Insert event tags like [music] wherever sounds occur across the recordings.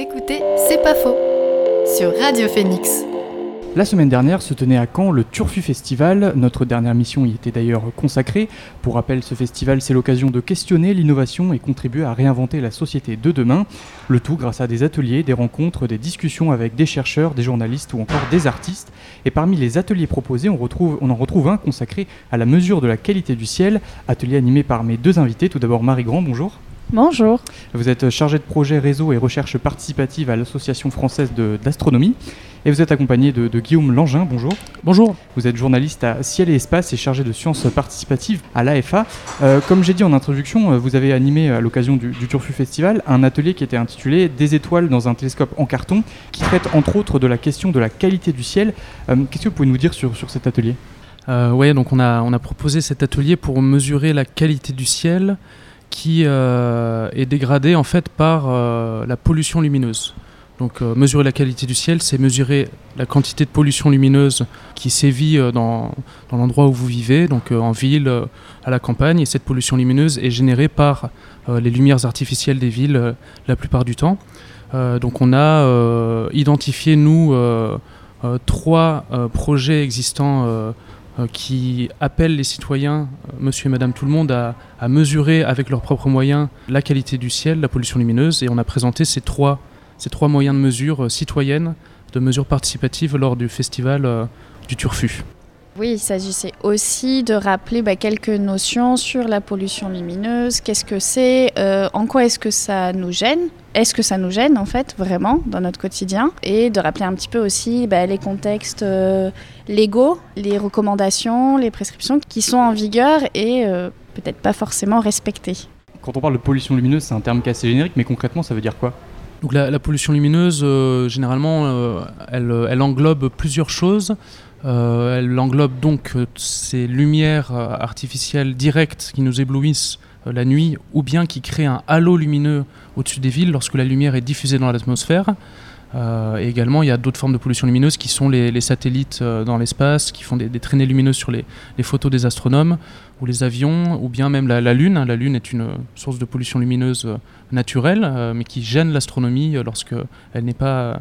écoutez C'est pas faux sur Radio Phoenix. La semaine dernière se tenait à Caen le Turfu Festival. Notre dernière mission y était d'ailleurs consacrée. Pour rappel, ce festival, c'est l'occasion de questionner l'innovation et contribuer à réinventer la société de demain. Le tout grâce à des ateliers, des rencontres, des discussions avec des chercheurs, des journalistes ou encore des artistes. Et parmi les ateliers proposés, on, en retrouve un consacré à la mesure de la qualité du ciel. Atelier animé par mes deux invités. Tout d'abord, Marie Grand, bonjour. Bonjour. Vous êtes chargé de projet réseau et recherche participative à l'Association française d'astronomie. Et vous êtes accompagné de, Guillaume Langin, bonjour. Bonjour. Vous êtes journaliste à Ciel et Espace et chargé de sciences participatives à l'AFA. Euh, comme j'ai dit en introduction, euh, vous avez animé à l'occasion du, Turfu Festival un atelier qui était intitulé Des étoiles dans un télescope en carton, qui traite entre autres de la question de la qualité du ciel. Euh, qu'est-ce que vous pouvez nous dire sur, sur cet atelier? Oui, donc on a, on a proposé cet atelier pour mesurer la qualité du ciel qui est dégradée en fait par la pollution lumineuse. Donc euh, mesurer la qualité du ciel, c'est mesurer la quantité de pollution lumineuse qui sévit euh, dans, l'endroit où vous vivez, donc euh, en ville, à la campagne. Et cette pollution lumineuse est générée par les lumières artificielles des villes la plupart du temps. donc on a identifié, nous, trois projets existants qui appellent les citoyens, monsieur et madame tout le monde, à, mesurer avec leurs propres moyens la qualité du ciel, la pollution lumineuse. Et on a présenté ces trois ces trois moyens de mesure euh, citoyennes, de mesure participative lors du festival euh, du Turfu. Oui, il s'agissait aussi de rappeler bah, quelques notions sur la pollution lumineuse, qu'est-ce que c'est, euh, en quoi est-ce que ça nous gêne, est-ce que ça nous gêne en fait vraiment dans notre quotidien, et de rappeler un petit peu aussi bah, les contextes légaux, les recommandations, les prescriptions qui sont en vigueur et peut-être pas forcément respectées. Quand on parle de pollution lumineuse, c'est un terme qui est assez générique, mais concrètement, ça veut dire quoi? Donc la, pollution lumineuse, euh, généralement, euh, elle, englobe plusieurs choses. Euh, elle englobe donc ces lumières artificielles directes qui nous éblouissent la nuit, ou bien qui créent un halo lumineux au-dessus des villes lorsque la lumière est diffusée dans l'atmosphère. et également, il y a d'autres formes de pollution lumineuse qui sont les, satellites dans l'espace, qui font des, traînées lumineuses sur les, photos des astronomes ou les avions, ou bien même la, Lune. La Lune est une source de pollution lumineuse euh, naturelle, euh, mais qui gêne l'astronomie euh, lorsque elle n'est pas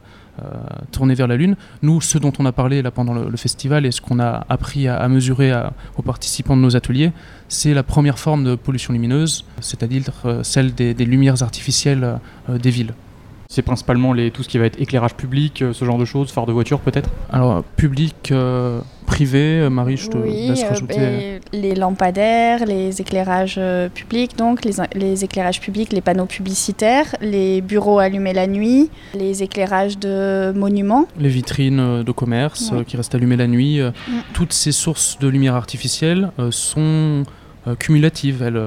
tournée vers la Lune. Nous, ce dont on a parlé là pendant le, festival et ce qu'on a appris à, mesurer aux participants de nos ateliers, c'est la première forme de pollution lumineuse, c'est-à-dire celle des, lumières artificielles des villes. C'est principalement les, tout ce qui va être éclairage public, ce genre de choses, phare de voiture peut-être Alors, public, privé, euh, Marie, je te laisse euh, rajouter. Ben, les lampadaires, les éclairages euh, publics, donc les, éclairages publics, les panneaux publicitaires, les bureaux allumés la nuit, les éclairages de monuments. Les vitrines de commerce qui restent allumées la nuit. Mm. Toutes ces sources de lumière artificielle sont cumulatives. Elles,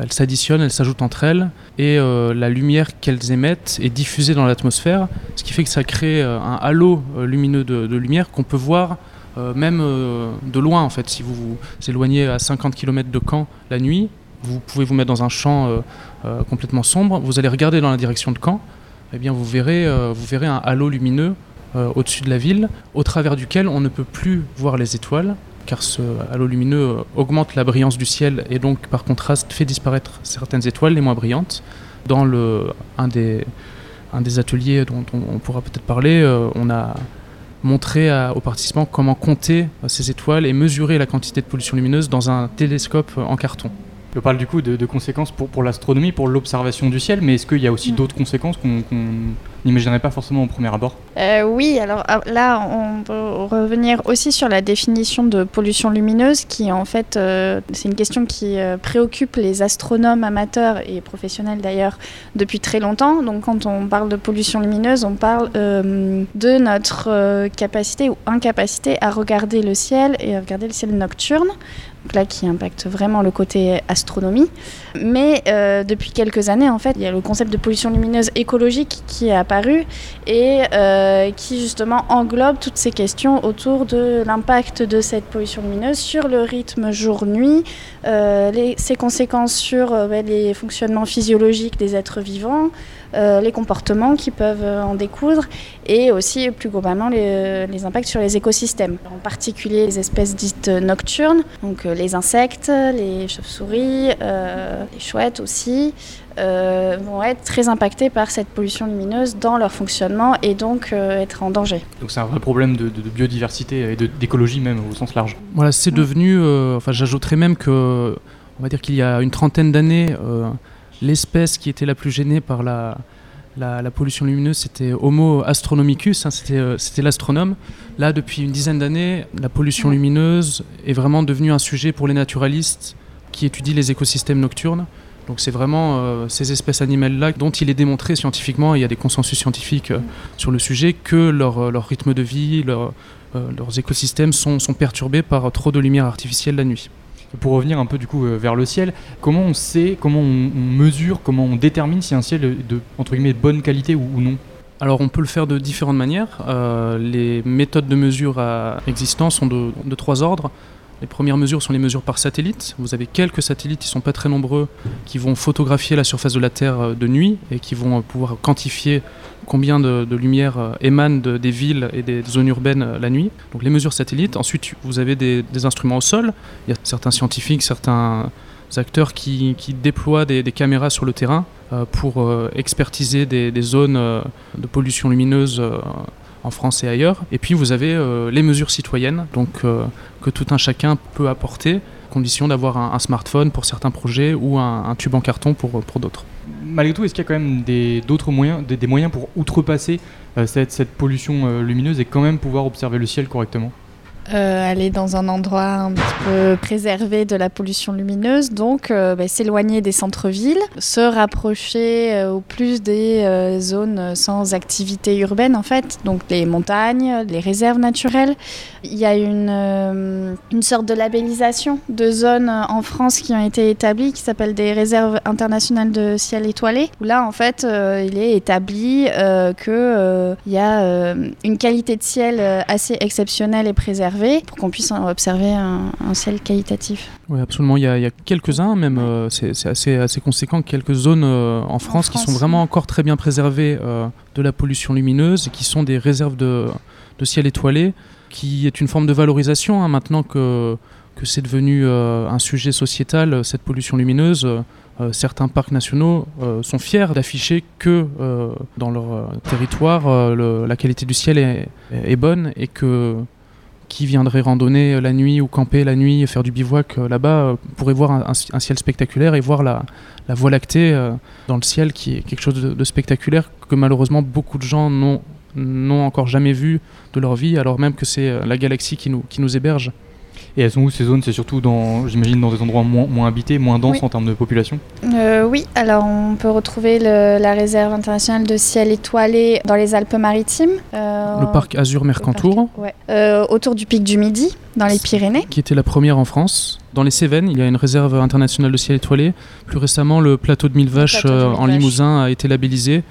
elles s'additionnent, elles s'ajoutent entre elles, et la lumière qu'elles émettent est diffusée dans l'atmosphère, ce qui fait que ça crée un halo lumineux de lumière qu'on peut voir euh, même euh, de loin en fait. Si vous vous éloignez à 50 km de Caen la nuit, vous pouvez vous mettre dans un champ euh, complètement sombre, vous allez regarder dans la direction de Caen, et eh bien vous verrez un halo lumineux au-dessus de la ville, au travers duquel on ne peut plus voir les étoiles, car ce halo lumineux augmente la brillance du ciel et donc par contraste fait disparaître certaines étoiles les moins brillantes. Dans un, des, ateliers dont on pourra peut-être parler, on a montrer aux participants comment compter ces étoiles et mesurer la quantité de pollution lumineuse dans un télescope en carton. On parle du coup de, conséquences pour, pour l'astronomie, pour l'observation du ciel, mais est-ce qu'il y a aussi mm. d'autres conséquences qu'on n'imaginerait pas forcément au premier abord? Euh, Oui, alors ah, là, on peut revenir aussi sur la définition de pollution lumineuse, qui en fait, euh, c'est une question qui euh, préoccupe les astronomes amateurs et professionnels d'ailleurs depuis très longtemps. Donc quand on parle de pollution lumineuse, on parle de notre capacité ou incapacité à regarder le ciel et à regarder le ciel nocturne là qui impacte vraiment le côté astronomie. Mais euh, depuis quelques années, en fait, il y a le concept de pollution lumineuse écologique qui est apparu et euh, qui justement englobe toutes ces questions autour de l'impact de cette pollution lumineuse sur le rythme jour-nuit, euh, ses conséquences sur les fonctionnements physiologiques des êtres vivants, les comportements qui peuvent en découdre et aussi plus globalement les, les, impacts sur les écosystèmes, en particulier les espèces dites nocturnes, donc les insectes, les chauves-souris, les chouettes aussi, euh, vont être très impactés par cette pollution lumineuse dans leur fonctionnement et donc euh, être en danger. Donc c'est un vrai problème de, biodiversité et d'écologie même au sens large. Voilà, c'est devenu, euh, enfin j'ajouterais même que, on va dire qu'il y a une trentaine d'années, l'espèce qui était la plus gênée par la, pollution lumineuse, c'était Homo astronomicus, hein, c'était l'astronome. Là, depuis une dizaine d'années, la pollution lumineuse est vraiment devenue un sujet pour les naturalistes qui étudient les écosystèmes nocturnes. Donc c'est vraiment euh, ces espèces animales-là dont il est démontré scientifiquement, et il y a des consensus scientifiques euh, sur le sujet, que leur, euh, rythme de vie, leurs écosystèmes sont, perturbés par trop de lumière artificielle la nuit. Pour revenir un peu du coup vers le ciel, comment on sait, comment on, mesure, comment on détermine si un ciel est de bonne qualité ou, non alors on peut le faire de différentes manières. les méthodes de mesure existantes sont de, trois ordres. Les premières mesures sont les mesures par satellite. Vous avez quelques satellites, ils ne sont pas très nombreux, qui vont photographier la surface de la Terre euh, de nuit et qui vont euh, pouvoir quantifier combien de, lumière euh, émane des villes et des zones urbaines la nuit. Donc les mesures satellites. Ensuite, vous avez des, instruments au sol. Il y a certains scientifiques, certains acteurs qui, déploient des, caméras sur le terrain pour expertiser des, zones de pollution lumineuse en France et ailleurs. Et puis vous avez euh, les mesures citoyennes, donc euh, que tout un chacun peut apporter, condition d'avoir un, smartphone pour certains projets ou un, tube en carton pour, pour d'autres. Malgré tout, est-ce qu'il y a quand même d'autres moyens, des, moyens pour outrepasser euh, cette, cette, pollution lumineuse et quand même pouvoir observer le ciel correctement? Euh, aller dans un endroit un petit peu préservé de la pollution lumineuse, donc euh, bah, s'éloigner des centres-villes, se rapprocher euh, au plus des zones sans activité urbaine en fait, donc les montagnes, les réserves naturelles. Il y a une, une sorte de labellisation de zones en France qui ont été établies qui s'appellent des réserves internationales de ciel étoilé, où là en fait il est établi qu'il y a une qualité de ciel assez exceptionnelle et préservée pour qu'on puisse observer un, ciel qualitatif. Oui, absolument. Il y a, quelques-uns, même, euh, c'est assez, assez conséquent, quelques zones euh, en, France qui sont vraiment encore très bien préservées euh, de la pollution lumineuse et qui sont des réserves de, de ciel étoilé, qui est une forme de valorisation hein, maintenant que, que c'est devenu un sujet sociétal, cette pollution lumineuse. certains parcs nationaux sont fiers d'afficher que dans leur territoire, la qualité du ciel est, est bonne et que qui viendrait randonner la nuit ou camper la nuit, faire du bivouac euh, là-bas, euh, pourrait voir un, ciel spectaculaire et voir la, Voie lactée euh, dans le ciel, qui est quelque chose de, spectaculaire que malheureusement beaucoup de gens n'ont encore jamais vu de leur vie, alors même que c'est la galaxie qui nous, qui nous héberge. Et elles sont où ces zones? C'est surtout dans, j'imagine, dans des endroits moins, moins habités, moins denses en termes de population? Euh, Oui, alors on peut retrouver la réserve internationale de ciel étoilé dans les Alpes-Maritimes. Euh, le parc Azur Mercantour. Euh, autour du pic du Midi, dans les Pyrénées. Qui était la première en France. Dans les Cévennes, il y a une réserve internationale de ciel étoilé. Plus récemment, le plateau de Mille Vaches en Limousin a été labellisé.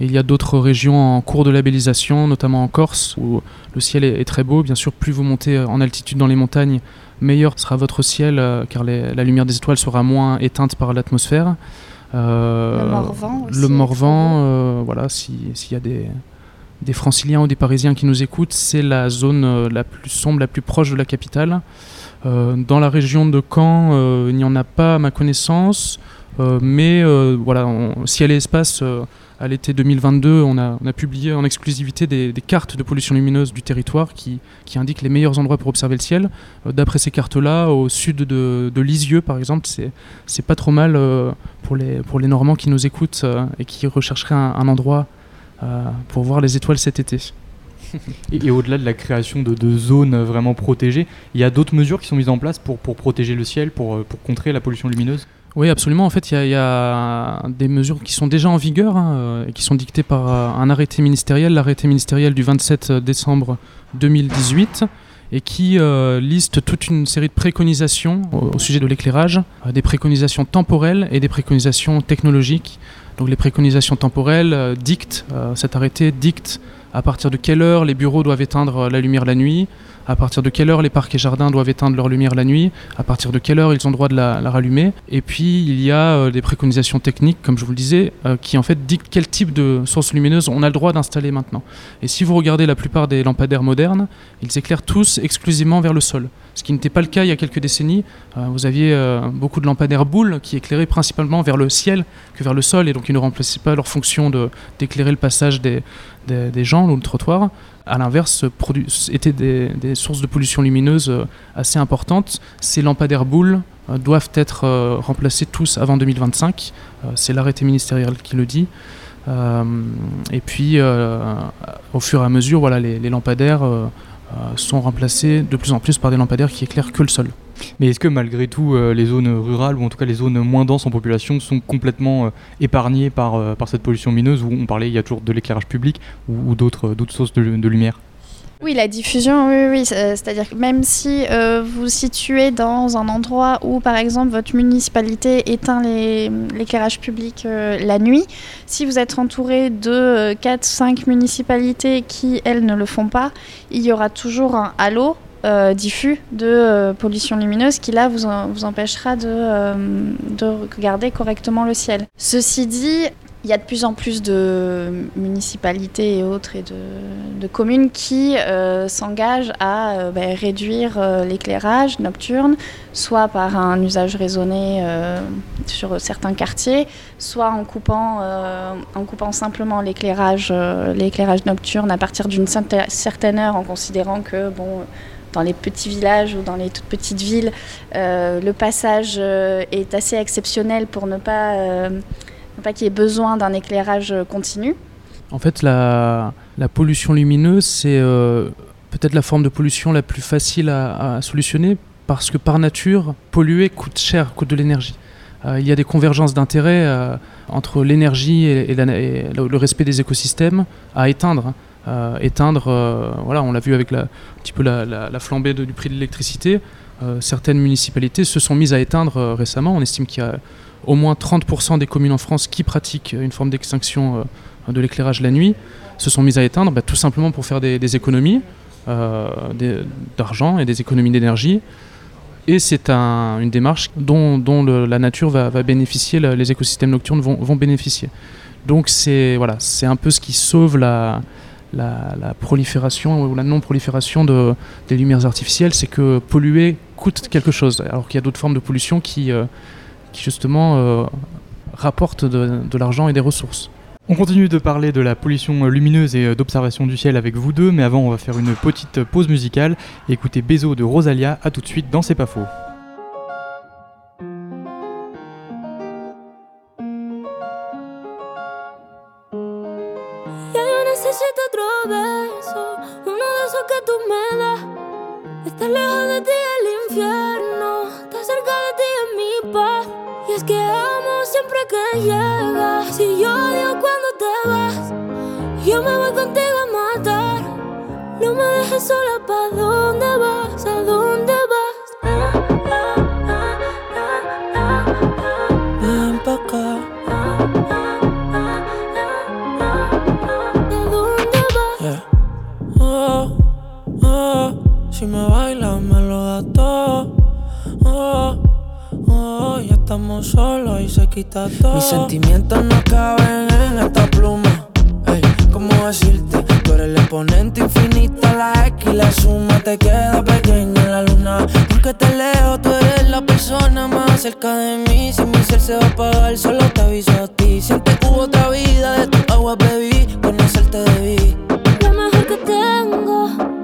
Et il y a d'autres régions en cours de labellisation, notamment en Corse, où le ciel est, très beau. Bien sûr, plus vous montez en altitude dans les montagnes, meilleur sera votre ciel, euh, car la lumière des étoiles sera moins éteinte par l'atmosphère. Euh, le Morvan aussi. Le Morvan, euh, voilà, s'il y a des, des franciliens ou des parisiens qui nous écoutent, c'est la zone la plus sombre, la plus proche de la capitale. dans la région de Caen, il n'y en a pas à ma connaissance, mais voilà, ciel et espace à l'été 2022, on a, publié en exclusivité des, cartes de pollution lumineuse du territoire qui, indiquent les meilleurs endroits pour observer le ciel. Euh, d'après ces cartes-là, au sud de, Lisieux, par exemple, c'est pas trop mal euh, pour, les, Normands qui nous écoutent euh, et qui rechercheraient un, endroit pour voir les étoiles cet été. et, au-delà de la création de, zones vraiment protégées, il y a d'autres mesures qui sont mises en place pour, pour protéger le ciel, pour, pour contrer la pollution lumineuse? Oui, absolument. En fait, il y, a des mesures qui sont déjà en vigueur hein, euh, et qui sont dictées par euh, un arrêté ministériel, l'arrêté ministériel du 27 décembre 2018, et qui euh, liste toute une série de préconisations au, sujet de l'éclairage, des préconisations temporelles et des préconisations technologiques. Donc les préconisations temporelles dictent, cet arrêté dicte à partir de quelle heure les bureaux doivent éteindre la lumière la nuit, à partir de quelle heure les parcs et jardins doivent éteindre leur lumière la nuit, à partir de quelle heure ils ont droit de la, rallumer. Et puis il y a euh, des préconisations techniques, comme je vous le disais, euh, qui en fait dictent quel type de source lumineuse on a le droit d'installer maintenant. Et si vous regardez la plupart des lampadaires modernes, ils éclairent tous exclusivement vers le sol. Ce qui n'était pas le cas il y a quelques décennies. Euh, vous aviez beaucoup de lampadaires boules qui éclairaient principalement vers le ciel que vers le sol, et donc ils ne remplaçaient pas leur fonction d'éclairer le passage des, des, des gens ou le trottoir à l'inverse, étaient des, sources de pollution lumineuse euh, assez importantes. Ces lampadaires boules euh, doivent être euh, remplacés tous avant 2025. C'est l'arrêté ministériel qui le dit. et puis, au fur et à mesure, voilà, les lampadaires sont remplacés de plus en plus par des lampadaires qui éclairent que le sol. Mais est-ce que malgré tout, euh, les zones rurales, ou en tout cas les zones moins denses en population, sont complètement euh, épargnées par, euh, par cette pollution lumineuse Où on parlait, il y a toujours de l'éclairage public ou, d'autres sources de, lumière? Oui, la diffusion, oui, oui. C'est-à-dire que même si vous vous situez dans un endroit où, par exemple, votre municipalité éteint l'éclairage public la nuit, si vous êtes entouré de 4-5 municipalités qui, elles, ne le font pas, il y aura toujours un halo euh, diffus de euh, pollution lumineuse qui là vous, vous empêchera de, euh, de, regarder correctement le ciel. Ceci dit, il y a de plus en plus de municipalités et autres et de, de communes qui s'engagent à ben, réduire l'éclairage nocturne, soit par un usage raisonné sur certains quartiers, soit en coupant, en coupant simplement l'éclairage nocturne à partir d'une certaine heure en considérant que bon, dans les petits villages ou dans les toutes petites villes, euh, le passage euh, est assez exceptionnel pour ne pas, euh, pas qu'il y ait besoin d'un éclairage continu. En fait, la, pollution lumineuse, c'est peut-être la forme de pollution la plus facile à, solutionner parce que par nature, polluer coûte cher, coûte de l'énergie. il y a des convergences d'intérêts entre l'énergie et, le respect des écosystèmes à éteindre. Euh, éteindre, euh, voilà, on l'a vu avec la, un petit peu la, flambée du prix de l'électricité. Euh, certaines municipalités se sont mises à éteindre récemment. On estime qu'il y a au moins 30% des communes en France qui pratiquent une forme d'extinction de l'éclairage la nuit, se sont mises à éteindre bah, tout simplement pour faire des, économies d'argent et des économies d'énergie. Et c'est une démarche dont, la nature va, bénéficier, les écosystèmes nocturnes vont, bénéficier. Donc c'est voilà, c'est un peu ce qui sauve la, prolifération ou la non-prolifération de, des lumières artificielles, c'est que polluer coûte quelque chose, alors qu'il y a d'autres formes de pollution qui, euh, qui justement euh, rapportent de, de l'argent et des ressources. On continue de parler de la pollution lumineuse et d'observation du ciel avec vous deux, mais avant on va faire une petite pause musicale et écouter Bézo de Rosalia, à tout de suite dans C'est pas faux. Estar lejos de ti el infierno, siempre que llegas. Si yo odio cuando te vas, yo me voy contigo a matar. No me dejes sola, quita todo. Mis sentimientos no caben en esta pluma. Ey, ¿cómo decirte? Tú eres el exponente infinito, la X y la suma te queda pequeña en la luna. Porque te leo, tú eres la persona más cerca de mí. Si mi ser se va a apagar, solo te aviso a ti. Siempre hubo otra vida, de tu agua bebí, conocerte debí. Lo mejor que tengo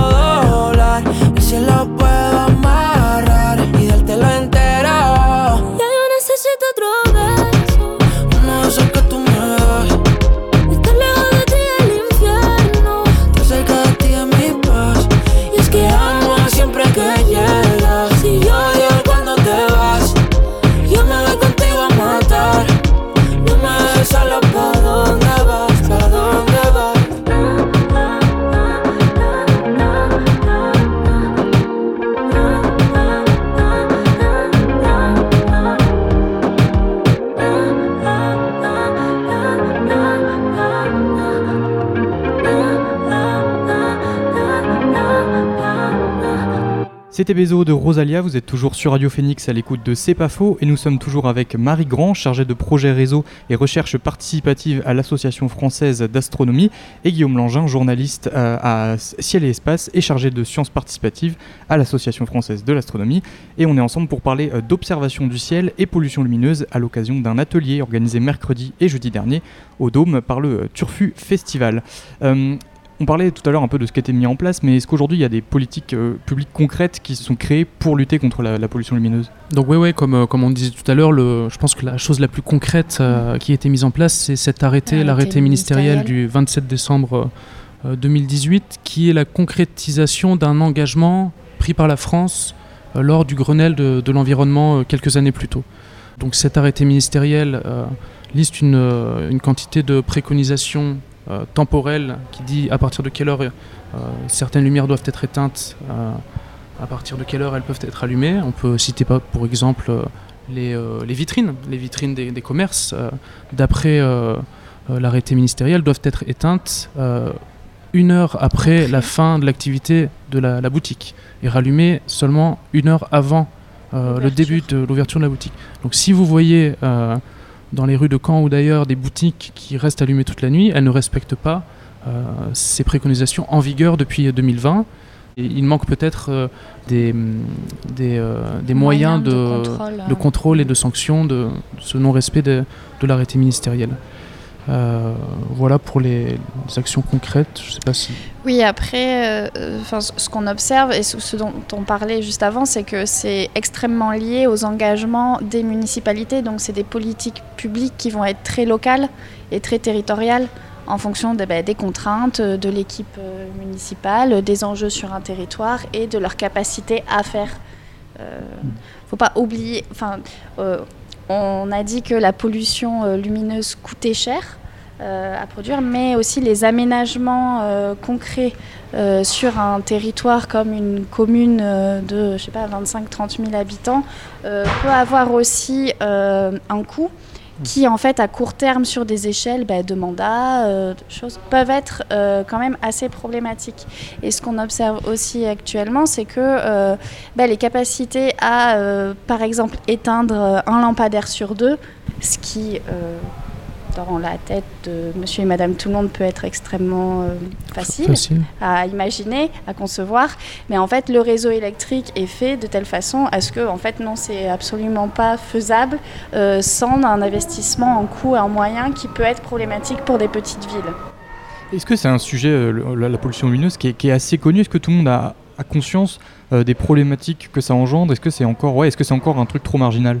doblar y C'était Bézo de Rosalia, vous êtes toujours sur Radio Phoenix à l'écoute de C'est et nous sommes toujours avec Marie Grand, chargée de projet réseau et recherche participative à l'Association française d'astronomie et Guillaume Langin, journaliste euh, à Ciel et Espace et chargé de sciences participatives à l'Association française de l'astronomie et on est ensemble pour parler euh, d'observation du ciel et pollution lumineuse à l'occasion d'un atelier organisé mercredi et jeudi dernier au Dôme par le euh, Turfu Festival. On parlait tout à l'heure un peu de ce qui a été mis en place, mais est-ce qu'aujourd'hui il y a des politiques euh, publiques concrètes qui se sont créées pour lutter contre la, la pollution lumineuse? Donc oui, ouais, comme, euh, comme on disait tout à l'heure, je pense que la chose la plus concrète euh, qui a été mise en place, c'est cet arrêté, L'arrêté ministériel, du 27 décembre euh, 2018, qui est la concrétisation d'un engagement pris par la France euh, lors du Grenelle de, de l'environnement euh, quelques années plus tôt. Donc cet arrêté ministériel euh, liste une, une quantité de préconisations euh, temporelles qui dit à partir de quelle heure euh, certaines lumières doivent être éteintes, euh, à partir de quelle heure elles peuvent être allumées. On peut citer pas, pour exemple les, les vitrines, les vitrines des, des commerces, d'après l'arrêté ministériel, doivent être éteintes une heure après la fin de l'activité de la, la boutique et rallumées seulement une heure avant euh, le début de l'ouverture de la boutique. Donc si vous voyez euh, dans les rues de Caen ou d'ailleurs des boutiques qui restent allumées toute la nuit, elles ne respectent pas euh, ces préconisations en vigueur depuis 2020. Et il manque peut-être euh, des, hum, des, euh, des moyens, de, contrôle, de euh. contrôle et de sanction de, ce non-respect de, de l'arrêté ministériel. Euh, voilà pour les, actions concrètes. Je sais pas si. Oui, après, euh, ce qu'on observe et ce, dont on parlait juste avant, c'est que c'est extrêmement lié aux engagements des municipalités. Donc, c'est des politiques publiques qui vont être très locales et très territoriales en fonction de, des contraintes euh, de l'équipe municipale, des enjeux sur un territoire et de leur capacité à faire. Euh, faut pas oublier. Enfin, on a dit que la pollution euh, lumineuse coûtait cher euh, à produire, mais aussi les aménagements euh, concrets sur un territoire comme une commune de, je sais pas, 25-30 000 habitants peut avoir aussi un coût qui, en fait, à court terme, sur des échelles bah, de mandats, euh, peuvent être euh, quand même assez problématiques. Et ce qu'on observe aussi actuellement, c'est que euh, bah, les capacités à, par exemple, éteindre un lampadaire sur deux, ce qui, dans la tête de monsieur et madame tout le monde, peut être extrêmement euh, facile Facile. à imaginer, à concevoir. Mais en fait, le réseau électrique est fait de telle façon à ce que, en fait, non, c'est absolument pas faisable euh, sans un investissement en coût et en moyens qui peut être problématique pour des petites villes. Est-ce que c'est un sujet, euh, la, la pollution lumineuse, qui est, qui est assez connu? Est-ce que tout le monde a, a conscience des problématiques que ça engendre? Est-ce que c'est encore, ouais, est-ce que c'est encore un truc trop marginal?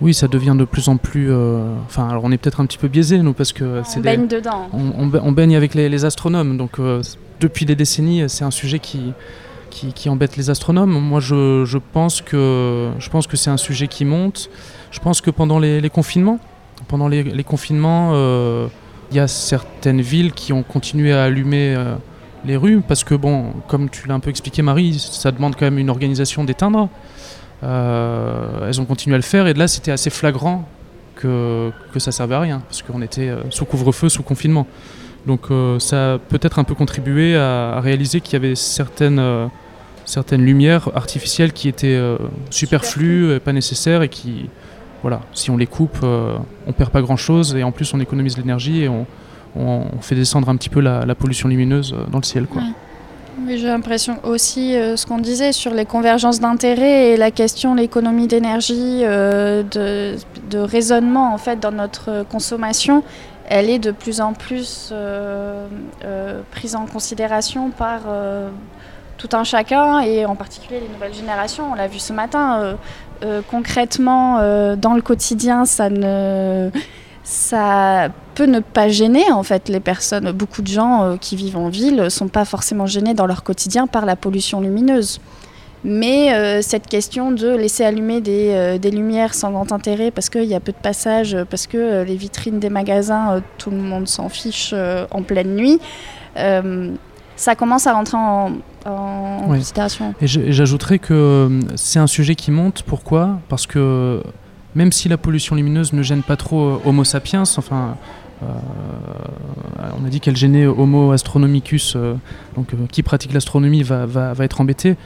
Oui, ça devient de plus en plus. euh, Enfin, alors on est peut-être un petit peu biaisé, nous, parce que c'est On des- baigne dedans. on, on ba- on baigne avec les, les astronomes. Donc, euh, depuis des décennies, c'est un sujet qui, qui, qui embête les astronomes. Moi, je, je pense que, je pense que c'est un sujet qui monte. Je pense que pendant les, les confinements, pendant les, les confinements, euh, il y a certaines villes qui ont continué à allumer les rues parce que, bon, comme tu l'as un peu expliqué, Marie, ça demande quand même une organisation d'éteindre. Euh, elles ont continué à le faire et là, c'était assez flagrant que, que ça servait à rien parce qu'on était euh, sous couvre-feu, sous confinement. Donc ça a peut-être un peu contribué à, réaliser qu'il y avait certaines, certaines lumières artificielles qui étaient superflues, pas nécessaires et qui, voilà, si on les coupe, on perd pas grand-chose et en plus on économise l'énergie et on, fait descendre un petit peu la, pollution lumineuse dans le ciel. Quoi. Oui, j'ai l'impression aussi euh, ce qu'on disait sur les convergences d'intérêts et la question l'économie d'énergie, euh, de, raisonnement en fait dans notre consommation, elle est de plus en plus euh, prise en considération par tout un chacun et en particulier les nouvelles générations. On l'a vu ce matin. concrètement, dans le quotidien, ça ne ça peut ne pas gêner en fait les personnes. Beaucoup de gens euh, qui vivent en ville ne sont pas forcément gênés dans leur quotidien par la pollution lumineuse. Mais euh, cette question de laisser allumer des, euh, des lumières sans grand intérêt parce qu'il y a peu de passages, parce que les vitrines des magasins, tout le monde s'en fiche en pleine nuit, ça commence à rentrer en, considération. Et j'ajouterais que c'est un sujet qui monte. Pourquoi? Parce que même si la pollution lumineuse ne gêne pas trop Homo sapiens, enfin, euh, on a dit qu'elle gênait Homo astronomicus, euh, donc euh, qui pratique l'astronomie va, va, être embêté.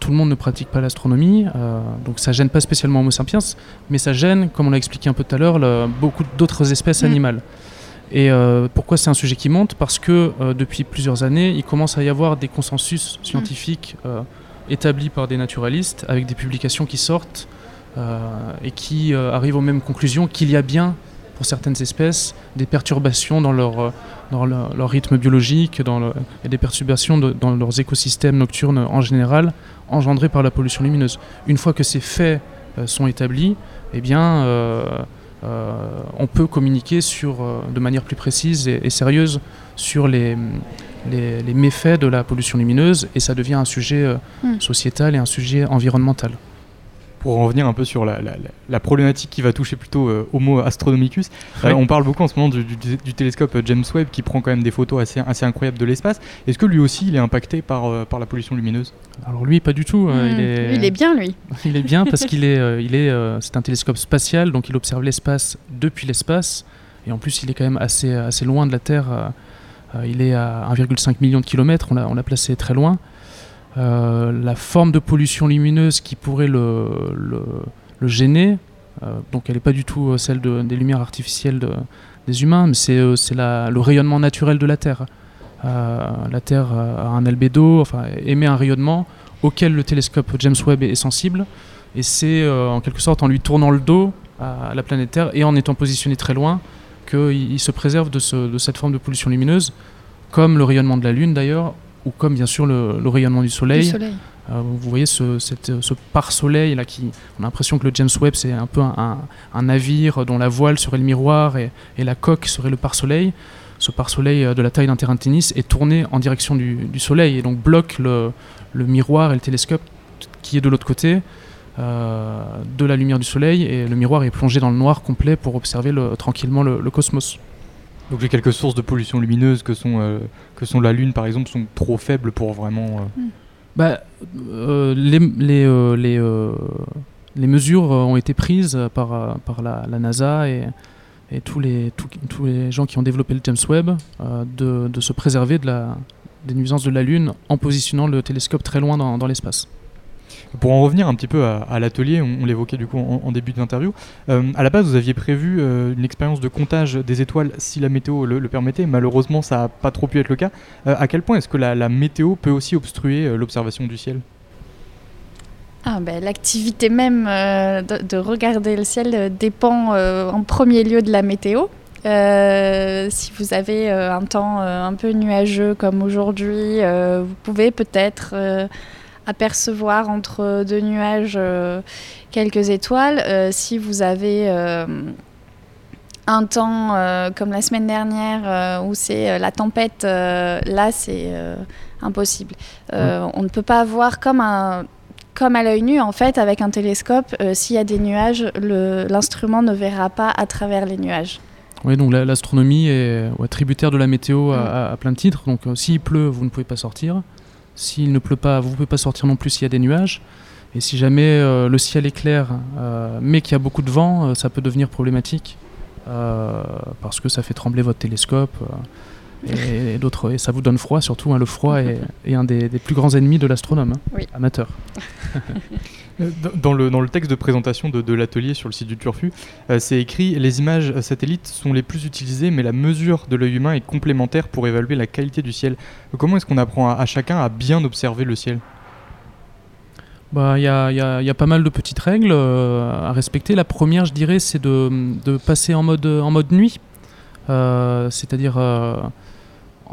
tout le monde ne pratique pas l'astronomie, donc ça gêne pas spécialement Homo sapiens, mais ça gêne, comme on l'a expliqué un peu tout à l'heure, beaucoup d'autres espèces mm. animales. Et pourquoi c'est un sujet qui monte? Parce que depuis plusieurs années, il commence à y avoir des consensus scientifiques établis par des naturalistes, avec des publications qui sortent et qui arrivent aux mêmes conclusions qu'il y a bien pour certaines espèces des perturbations dans leur, euh, dans leur, rythme biologique dans et des perturbations dans leurs écosystèmes nocturnes en général engendrées par la pollution lumineuse. Une fois que ces faits euh, sont établis, eh bien, euh, on peut communiquer sur, de manière plus précise et, sérieuse sur les, les, les, méfaits de la pollution lumineuse et ça devient un sujet hmm. sociétal et un sujet environnemental pour en revenir un peu sur la, problématique qui va toucher plutôt euh, Homo astronomicus, euh, on parle beaucoup en ce moment du, télescope euh, James Webb qui prend quand même des photos assez, assez incroyables de l'espace. Est-ce que lui aussi il est impacté par, par la pollution lumineuse? Alors lui pas du tout. Hmm. il, est... il, est... bien lui. [laughs] il est bien parce qu'il est, il est, c'est un télescope spatial donc il observe l'espace depuis l'espace et en plus il est quand même assez, assez loin de la Terre. il est à 1,5 million de kilomètres, on l'a placé très loin. Euh, la forme de pollution lumineuse qui pourrait le, gêner, euh, donc elle n'est pas du tout euh, celle des lumières artificielles des humains, mais c'est le rayonnement naturel de la Terre. la Terre a un albédo, enfin émet un rayonnement auquel le télescope James Webb est sensible, et c'est en quelque sorte en lui tournant le dos à, la planète Terre et en étant positionné très loin qu'il se préserve de cette forme de pollution lumineuse, comme le rayonnement de la Lune d'ailleurs, ou comme bien sûr le, rayonnement du soleil. Euh, vous voyez ce, ce pare-soleil là qui, on a l'impression que le James Webb c'est un peu un, navire dont la voile serait le miroir et, la coque serait le pare-soleil. Ce pare-soleil euh, de la taille d'un terrain de tennis est tourné en direction du, soleil et donc bloque le, miroir et le télescope qui est de l'autre côté. Euh, de la lumière du soleil et le miroir est plongé dans le noir complet pour observer tranquillement le cosmos. Donc les quelques sources de pollution lumineuse que sont, euh, que sont la Lune par exemple sont trop faibles pour vraiment... Euh, hmm. Bah, euh, les, les, les, les, mesures ont été prises par, par la, NASA et, et tous, les, tous les gens qui ont développé le James Webb de, de, se préserver de la, des nuisances de la Lune en positionnant le télescope très loin dans, dans l'espace. Pour en revenir un petit peu à, l'atelier, on, l'évoquait du coup en, début d'interview, euh, à la base vous aviez prévu euh, une expérience de comptage des étoiles si la météo le, permettait, malheureusement ça n'a pas trop pu être le cas. Euh, à quel point est-ce que la, météo peut aussi obstruer l'observation du ciel? Ah, ben, L'activité même de, regarder le ciel dépend en premier lieu de la météo. si vous avez un temps un peu nuageux comme aujourd'hui, vous pouvez peut-être apercevoir entre deux nuages euh, quelques étoiles. Euh, si vous avez euh, un temps comme la semaine dernière où c'est la tempête, là c'est impossible. On ne peut pas voir comme un comme à l'œil nu, en fait, avec un télescope, s'il y a des nuages, l'instrument ne verra pas à travers les nuages. Oui, donc l'astronomie est tributaire de la météo à, mm. à plein de titres. Donc s'il pleut, vous ne pouvez pas sortir. S'il ne pleut pas, vous ne pouvez pas sortir non plus s'il y a des nuages. Et si jamais euh, le ciel est clair, euh, mais qu'il y a beaucoup de vent, euh, ça peut devenir problématique. parce que ça fait trembler votre télescope et, d'autres, et ça vous donne froid surtout. Hein. le froid est, un des, plus grands ennemis de l'astronome, hein, amateur. [laughs] Euh, dans le, dans le texte de présentation de, l'atelier sur le site du Turfu, euh, c'est écrit Les images satellites sont les plus utilisées, mais la mesure de l'œil humain est complémentaire pour évaluer la qualité du ciel. Comment est-ce qu'on apprend à, chacun à bien observer le ciel? Bah, il y, a, y, a, y, a, pas mal de petites règles euh, à respecter. La première, je dirais, c'est de, de, passer en mode, en mode nuit. C'est-à-dire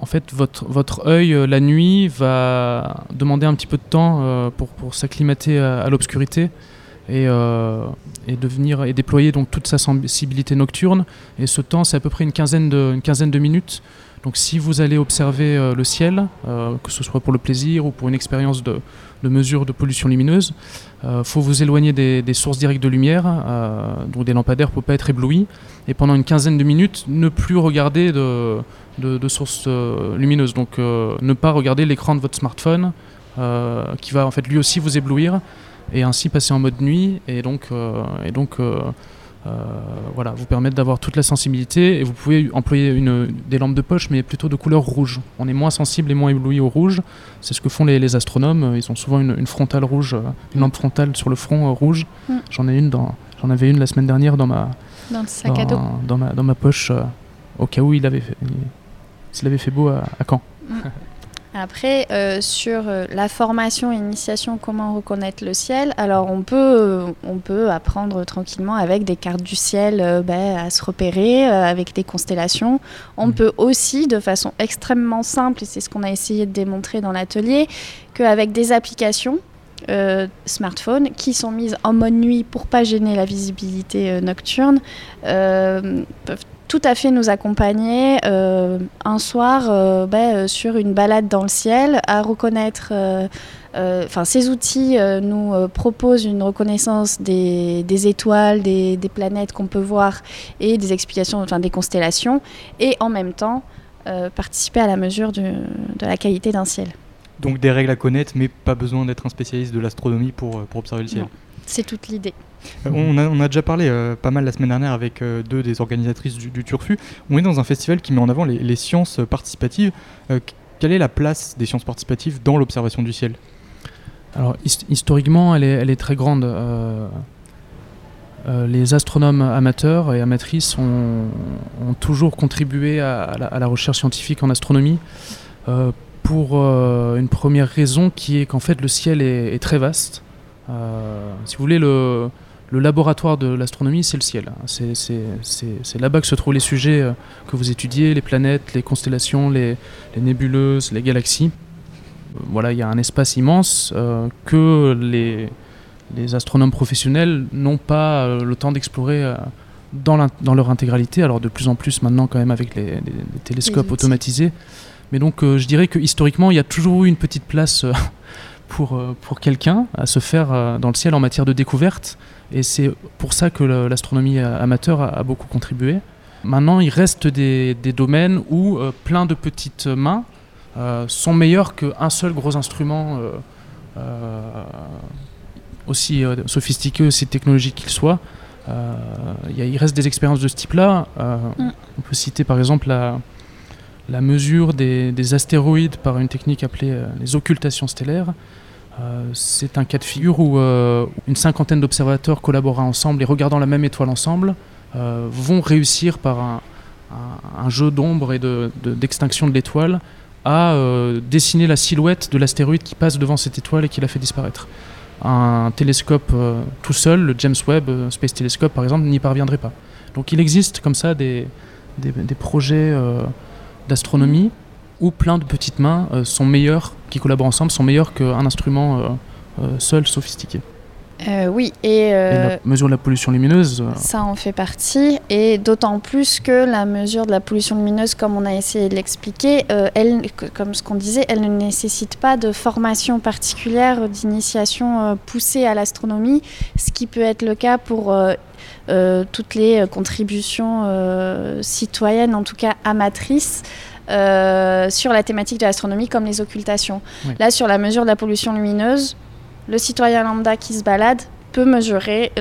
en fait, votre, votre œil, euh, la nuit, va demander un petit peu de temps euh, pour, s'acclimater à, l'obscurité et, euh, et, devenir, et déployer donc toute sa sensibilité nocturne. Et ce temps, c'est à peu près une quinzaine une quinzaine de minutes. Donc si vous allez observer le ciel, que ce soit pour le plaisir ou pour une expérience de, mesure de pollution lumineuse, il faut vous éloigner des, sources directes de lumière, donc des lampadaires pour ne pas être ébloui. Et pendant une quinzaine de minutes, ne plus regarder de, de, sources euh, lumineuses. Donc euh, ne pas regarder l'écran de votre smartphone euh, qui va en fait lui aussi vous éblouir et ainsi passer en mode nuit et donc, et donc voilà, vous permettre d'avoir toute la sensibilité et vous pouvez employer une, des lampes de poche mais plutôt de couleur rouge. On est moins sensible et moins ébloui au rouge. C'est ce que font les, astronomes. Ils ont souvent une, frontale rouge, une lampe frontale sur le front rouge. Mm. J'en ai une dans, j'en avais une la semaine dernière dans ma dans le sac à dos dans ma, dans ma poche au cas où il avait fait, avait fait beau à, Caen. Mm. [laughs] Après, euh, sur euh, la formation, initiation, comment reconnaître le ciel, alors on peut, euh, on peut apprendre tranquillement avec des cartes du ciel ben, à se repérer, avec des constellations. On mm. peut aussi, de façon extrêmement simple, et c'est ce qu'on a essayé de démontrer dans l'atelier, qu'avec des applications, smartphones qui sont mises en mode nuit pour pas gêner la visibilité nocturne peuvent tout à fait nous accompagner euh, un soir euh, ben, euh, sur une balade dans le ciel, à reconnaître. Enfin, ces outils nous proposent une reconnaissance des, étoiles, des, planètes qu'on peut voir et des explications, enfin des constellations, et en même temps participer à la mesure de la qualité d'un ciel. Donc des règles à connaître, mais pas besoin d'être un spécialiste de l'astronomie pour, pour observer le ciel. C'est toute l'idée. Euh, on, a, déjà parlé euh, pas mal la semaine dernière avec euh, deux des organisatrices du, Turfu. On est dans un festival qui met en avant les, sciences participatives. quelle est la place des sciences participatives dans l'observation du ciel? Alors historiquement, elle est, très grande. les astronomes amateurs et amatrices ont, toujours contribué à, la, recherche scientifique en astronomie pour une première raison qui est qu'en fait le ciel est très vaste. Si vous voulez, le, laboratoire de l'astronomie, c'est le ciel. C'est là-bas que se trouvent les sujets euh, que vous étudiez, les planètes, les constellations, les, nébuleuses, les galaxies. Euh, voilà, il y a un espace immense que les, astronomes professionnels n'ont pas le temps d'explorer dans, dans, leur intégralité. Alors de plus en plus maintenant quand même avec les, télescopes automatisés. Mais donc je dirais que historiquement, il y a toujours eu une petite place pour, euh, pour quelqu'un à se faire euh, dans le ciel en matière de découverte. Et c'est pour ça que l'astronomie amateur a, beaucoup contribué. Maintenant, il reste des, des domaines où euh, plein de petites mains sont meilleures qu'un seul gros instrument, aussi sophistiqué, aussi technologique qu'il soit. il reste des expériences de ce type-là. Mm. On peut citer par exemple la, la mesure des, des, astéroïdes par une technique appelée les occultations stellaires. Euh, c'est un cas de figure où euh, une cinquantaine d'observateurs collaborant ensemble et regardant la même étoile ensemble euh, vont réussir par un, jeu d'ombre et d'extinction de, l'étoile à dessiner la silhouette de l'astéroïde qui passe devant cette étoile et qui la fait disparaître. Un télescope tout seul, le James Webb Space Telescope par exemple, n'y parviendrait pas. Donc il existe comme ça des, des projets d'astronomie où plein de petites mains euh, sont meilleures, qui collaborent ensemble, sont meilleures qu'un instrument euh, euh, seul sophistiqué. oui, et, la mesure de la pollution lumineuse. Ça en fait partie, et d'autant plus que la mesure de la pollution lumineuse, comme on a essayé de l'expliquer, elle, comme ce qu'on disait, elle ne nécessite pas de formation particulière, d'initiation poussée à l'astronomie, ce qui peut être le cas pour toutes les contributions citoyennes, en tout cas amatrices. Euh, sur la thématique de l'astronomie comme les occultations. Là, sur la mesure de la pollution lumineuse, le citoyen lambda qui se balade, peut mesurer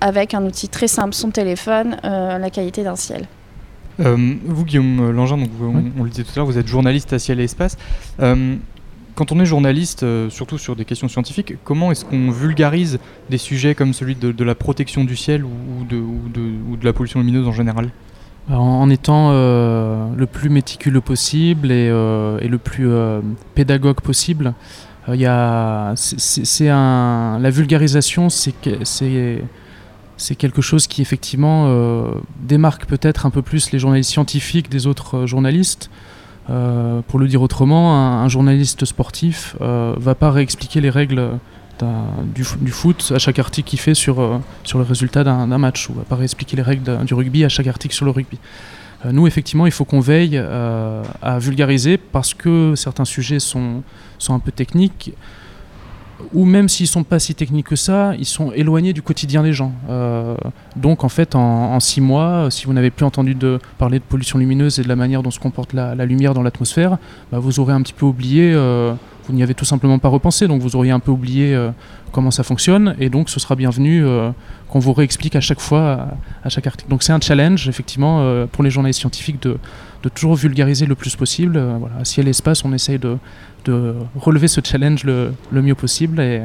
avec un outil très simple, son téléphone, la qualité d'un ciel. vous, Guillaume Langin, donc on, le disait tout à l'heure, vous êtes journaliste à Ciel et Espace. quand on est journaliste, surtout sur des questions scientifiques, comment est-ce qu'on vulgarise des sujets comme celui de, la protection du ciel ou de, ou de la pollution lumineuse en général? En, étant euh, le plus méticuleux possible et, euh, le plus euh, pédagogue possible. Il c'est un, la vulgarisation, c'est c'est quelque chose qui effectivement démarque peut-être un peu plus les journalistes scientifiques des autres journalistes. pour le dire autrement, un, un journaliste sportif va pas réexpliquer les règles du, foot à chaque article qu'il fait sur, euh, sur le résultat d'un match, ou à part expliquer les règles du rugby à chaque article sur le rugby. Euh, nous, effectivement, il faut qu'on veille euh, à vulgariser parce que certains sujets sont, sont un peu techniques, ou même s'ils sont pas si techniques que ça, ils sont éloignés du quotidien des gens. donc, en fait, en, six mois, si vous n'avez plus entendu parler de pollution lumineuse et de la manière dont se comporte la, lumière dans l'atmosphère, bah, vous aurez un petit peu oublié vous n'y avez tout simplement pas repensé, donc vous auriez un peu oublié euh, comment ça fonctionne, et donc ce sera bienvenu euh, qu'on vous réexplique à chaque fois, à, chaque article. Donc c'est un challenge, effectivement, euh, pour les journalistes scientifiques de, toujours vulgariser le plus possible. voilà, si elle l'espace, on essaye de, relever ce challenge le, mieux possible et,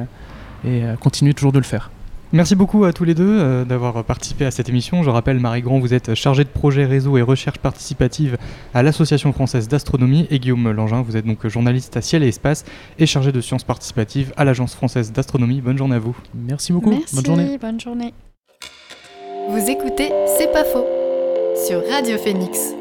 et continuer toujours de le faire. Merci beaucoup à tous les deux euh, d'avoir participé à cette émission. Je rappelle, Marie Grand, vous êtes chargée de projet réseau et recherche participative à l'Association française d'astronomie et Guillaume Langin, vous êtes donc journaliste à Ciel et Espace et chargé de sciences participatives à l'Agence française d'astronomie. Bonne journée à vous. Merci beaucoup. bonne journée. Bonne journée. Vous écoutez C'est pas faux sur Radio Phoenix.